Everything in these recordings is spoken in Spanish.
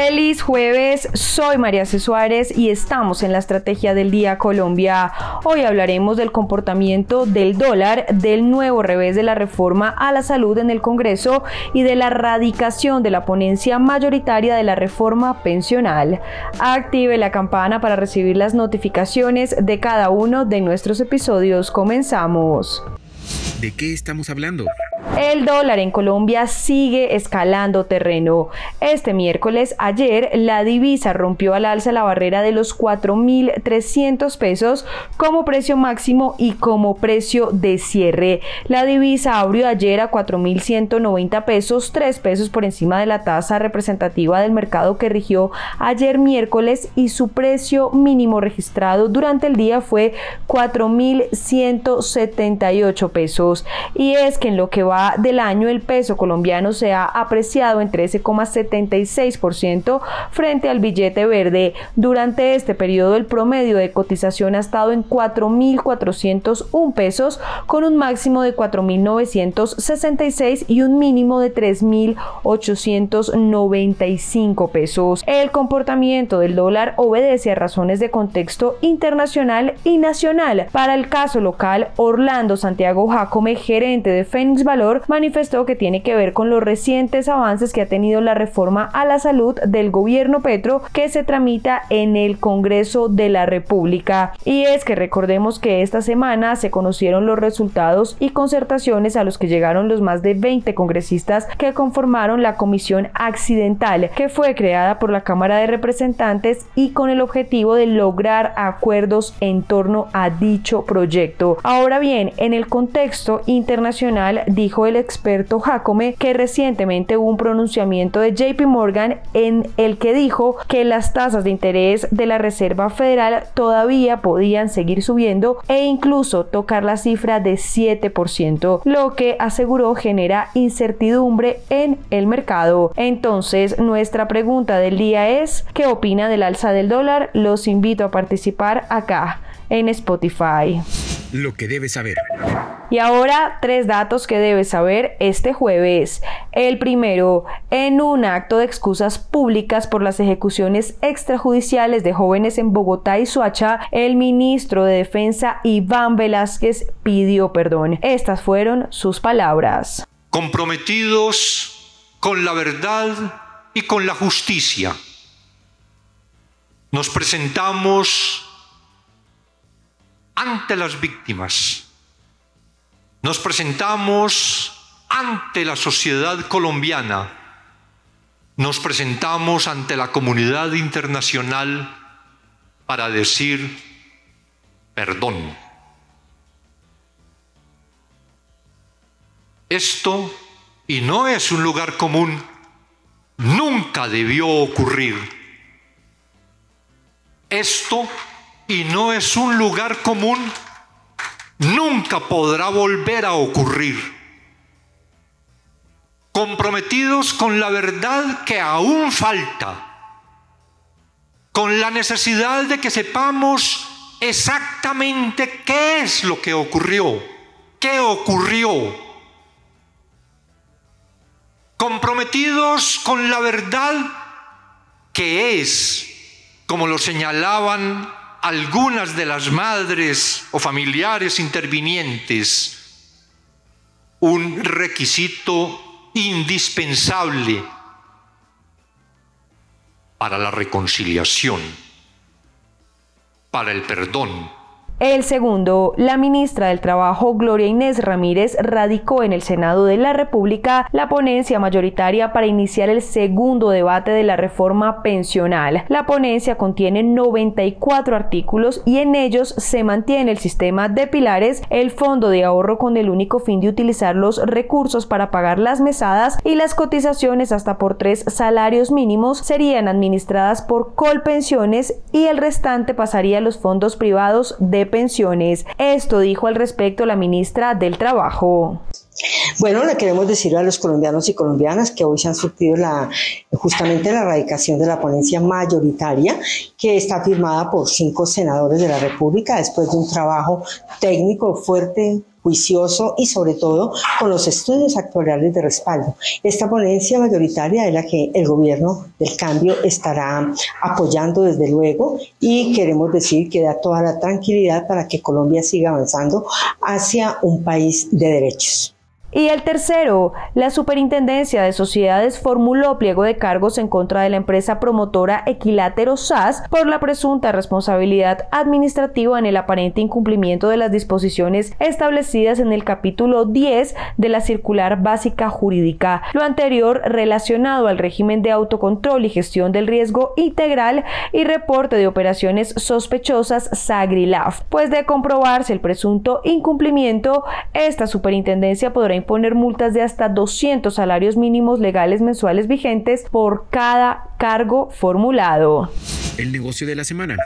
Feliz jueves, soy María C. Suárez y estamos en la Estrategia del Día Colombia. Hoy hablaremos del comportamiento del dólar, del nuevo revés de la reforma a la salud en el Congreso y de la radicación de la ponencia mayoritaria de la reforma pensional. Active la campana para recibir las notificaciones de cada uno de nuestros episodios. Comenzamos. ¿De qué estamos hablando? El dólar en Colombia sigue escalando terreno. Este miércoles, ayer, la divisa rompió al alza la barrera de los 4.300 pesos como precio máximo y como precio de cierre. La divisa abrió ayer a 4.190 pesos, 3 pesos por encima de la tasa representativa del mercado que rigió ayer miércoles y su precio mínimo registrado durante el día fue 4.178 pesos. Y es que en lo que va del año el peso colombiano se ha apreciado en 13,76% frente al billete verde. Durante este periodo el promedio de cotización ha estado en 4.401 pesos con un máximo de 4.966 y un mínimo de 3.895 pesos. El comportamiento del dólar obedece a razones de contexto internacional y nacional. Para el caso local, Orlando Santiago Jacome, gerente de Fénix Valor, manifestó que tiene que ver con los recientes avances que ha tenido la reforma a la salud del gobierno Petro que se tramita en el Congreso de la República. Y es que recordemos que esta semana se conocieron los resultados y concertaciones a los que llegaron los más de 20 congresistas que conformaron la Comisión Accidental, que fue creada por la Cámara de Representantes y con el objetivo de lograr acuerdos en torno a dicho proyecto. Ahora bien, en el contexto internacional, dijo el experto Jacome que recientemente hubo un pronunciamiento de JP Morgan en el que dijo que las tasas de interés de la Reserva Federal todavía podían seguir subiendo e incluso tocar la cifra de 7%, lo que aseguró genera incertidumbre en el mercado. Entonces, nuestra pregunta del día es, ¿qué opina del alza del dólar? Los invito a participar acá en Spotify. Lo que debes saber. Y ahora tres datos que debes saber este jueves. El primero, en un acto de excusas públicas por las ejecuciones extrajudiciales de jóvenes en Bogotá y Suacha, el ministro de Defensa Iván Velázquez pidió perdón. Estas fueron sus palabras. Comprometidos con la verdad y con la justicia. Nos presentamos ante las víctimas nos presentamos ante la sociedad colombiana, nos presentamos ante la comunidad internacional para decir perdón. Esto, y no es un lugar común, nunca debió ocurrir. Esto, y no es un lugar común, nunca podrá volver a ocurrir. Comprometidos con la verdad que aún falta, con la necesidad de que sepamos exactamente qué es lo que ocurrió, qué ocurrió. Comprometidos con la verdad que es, como lo señalaban algunas de las madres o familiares intervinientes un requisito indispensable para la reconciliación, para el perdón el segundo, la ministra del Trabajo Gloria Inés Ramírez radicó en el Senado de la República la ponencia mayoritaria para iniciar el segundo debate de la reforma pensional. La ponencia contiene 94 artículos y en ellos se mantiene el sistema de pilares, el fondo de ahorro con el único fin de utilizar los recursos para pagar las mesadas y las cotizaciones hasta por tres salarios mínimos serían administradas por Colpensiones y el restante pasaría a los fondos privados de pensiones. Esto dijo al respecto la ministra del Trabajo. Bueno, le queremos decir a los colombianos y colombianas que hoy se han surtido la, justamente la erradicación de la ponencia mayoritaria, que está firmada por cinco senadores de la República después de un trabajo técnico fuerte, juicioso y sobre todo con los estudios actuariales de respaldo. Esta ponencia mayoritaria es la que el gobierno del cambio estará apoyando desde luego y queremos decir que da toda la tranquilidad para que Colombia siga avanzando hacia un país de derechos. Y el tercero, la Superintendencia de Sociedades formuló pliego de cargos en contra de la empresa promotora Equilátero SAS por la presunta responsabilidad administrativa en el aparente incumplimiento de las disposiciones establecidas en el capítulo 10 de la Circular Básica Jurídica. Lo anterior relacionado al régimen de autocontrol y gestión del riesgo integral y reporte de operaciones sospechosas SAGRILAF. Pues de comprobarse el presunto incumplimiento, esta superintendencia podrá imponer multas de hasta 200 salarios mínimos legales mensuales vigentes por cada cargo formulado. El negocio de la semana.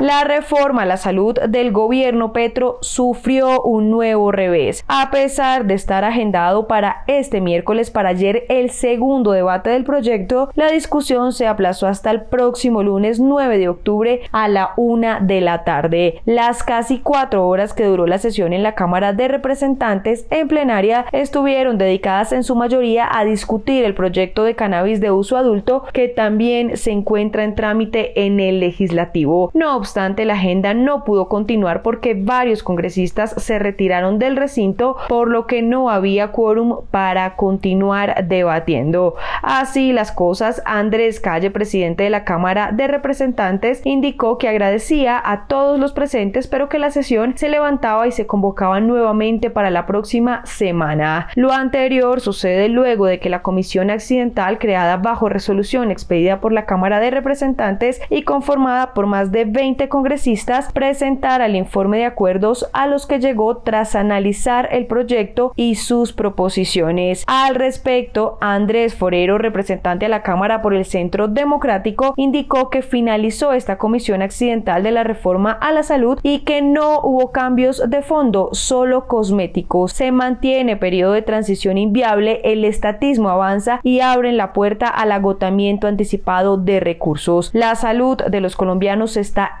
La reforma a la salud del gobierno Petro sufrió un nuevo revés. A pesar de estar agendado para este miércoles para ayer el segundo debate del proyecto, la discusión se aplazó hasta el próximo lunes 9 de octubre a la una de la tarde. Las casi cuatro horas que duró la sesión en la Cámara de Representantes en plenaria estuvieron dedicadas en su mayoría a discutir el proyecto de cannabis de uso adulto que también se encuentra en trámite en el legislativo. La agenda no pudo continuar porque varios congresistas se retiraron del recinto, por lo que no había quórum para continuar debatiendo. Así las cosas, Andrés Calle, presidente de la Cámara de Representantes, indicó que agradecía a todos los presentes, pero que la sesión se levantaba y se convocaba nuevamente para la próxima semana. Lo anterior sucede luego de que la comisión accidental creada bajo resolución expedida por la Cámara de Representantes y conformada por más de 20 congresistas, presentara el informe de acuerdos a los que llegó tras analizar el proyecto y sus proposiciones. Al respecto, Andrés Forero, representante a la Cámara por el Centro Democrático, indicó que finalizó esta comisión accidental de la reforma a la salud y que no hubo cambios de fondo, solo cosméticos. Se mantiene periodo de transición inviable, el estatismo avanza y abren la puerta al agotamiento anticipado de recursos. La salud de los colombianos está